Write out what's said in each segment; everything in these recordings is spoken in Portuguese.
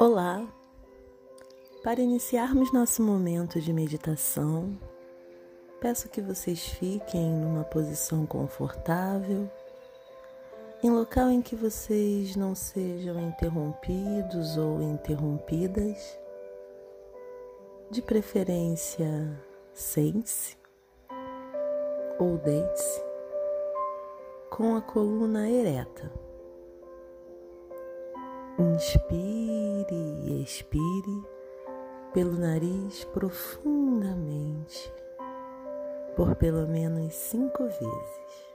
Olá! Para iniciarmos nosso momento de meditação, peço que vocês fiquem numa posição confortável, em local em que vocês não sejam interrompidos ou interrompidas, de preferência, sente-se ou deite-se com a coluna ereta. Inspire e expire pelo nariz profundamente por pelo menos cinco vezes.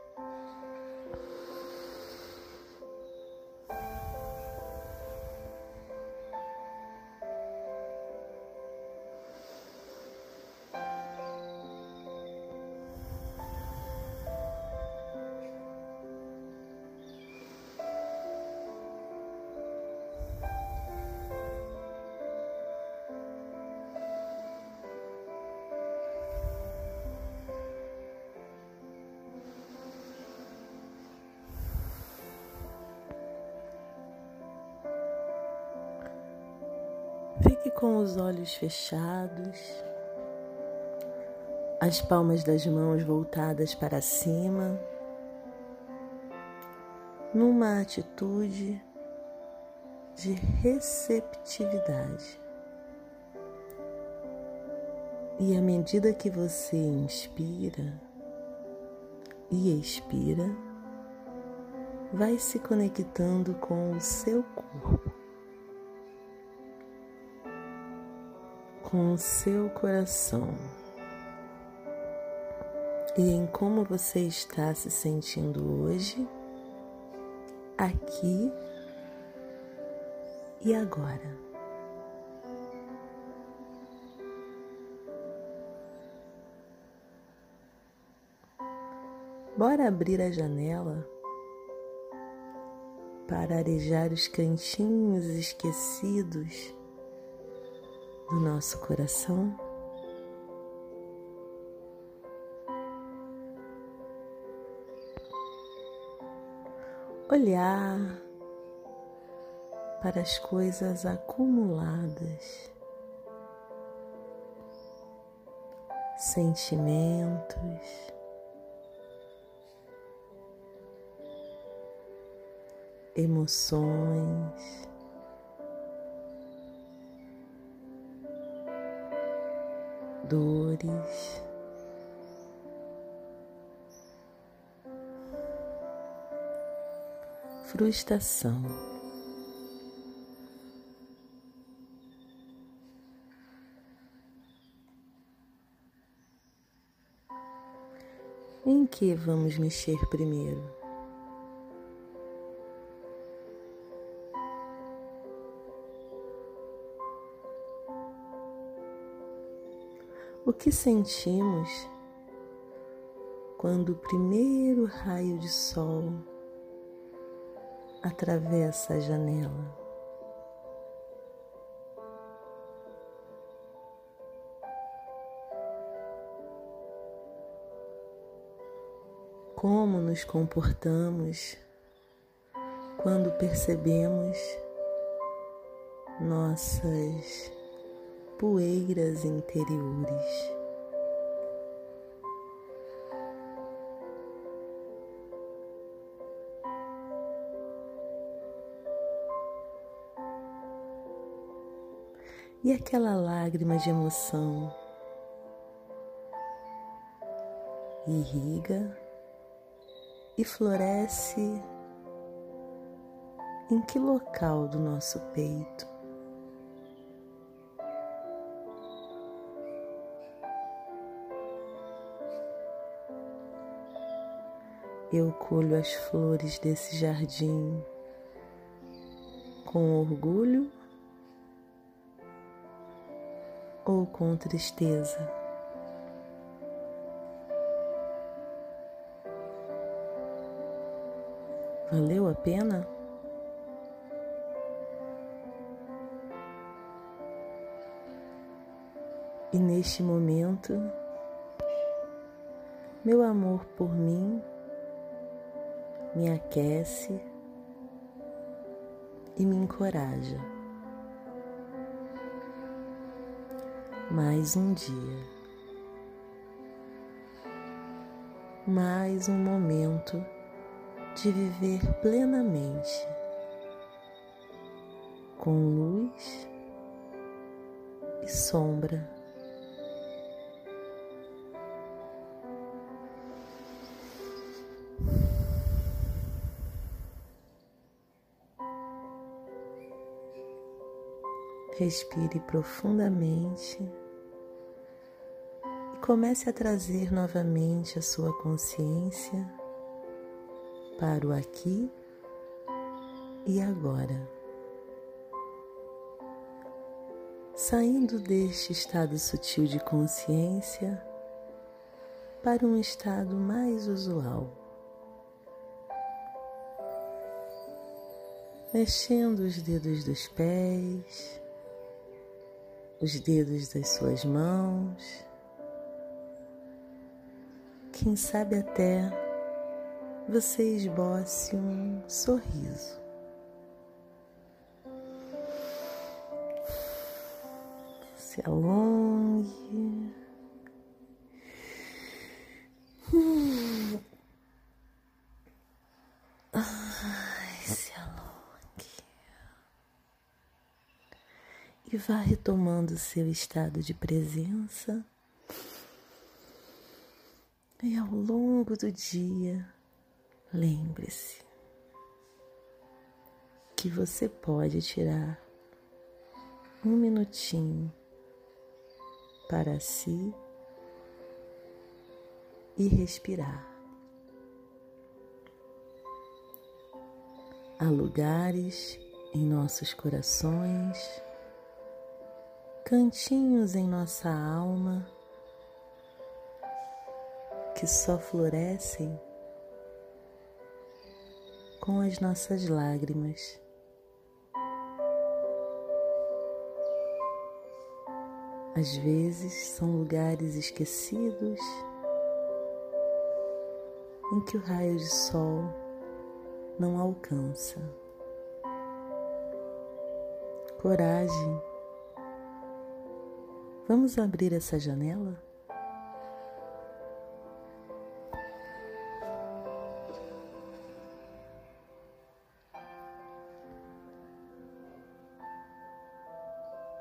Fique com os olhos fechados, as palmas das mãos voltadas para cima, numa atitude de receptividade. E à medida que você inspira e expira, vai se conectando com o seu corpo. Com o seu coração e em como você está se sentindo hoje, aqui e agora. Bora abrir a janela para arejar os cantinhos esquecidos do nosso coração. Olhar para as coisas acumuladas, sentimentos, emoções. Dores. Frustração. Em que vamos mexer primeiro? O que sentimos quando o primeiro raio de sol atravessa a janela? Como nos comportamos quando percebemos nossas poeiras interiores. E aquela lágrima de emoção irriga e floresce em que local do nosso peito? Eu colho as flores desse jardim com orgulho ou com tristeza. Valeu a pena? E neste momento, meu amor por mim me aquece e me encoraja. Mais um dia, mais um momento de viver plenamente, com luz e sombra. Respire profundamente e comece a trazer novamente a sua consciência para o aqui e agora. Saindo deste estado sutil de consciência para um estado mais usual. Mexendo os dedos dos pés, os dedos das suas mãos, quem sabe até você esboce um sorriso. Se alongue. E vá retomando seu estado de presença. E ao longo do dia, lembre-se que você pode tirar um minutinho para si e respirar. Há lugares em nossos corações cantinhos em nossa alma que só florescem com as nossas lágrimas. Às vezes são lugares esquecidos em que o raio de sol não alcança. Coragem Vamos abrir essa janela?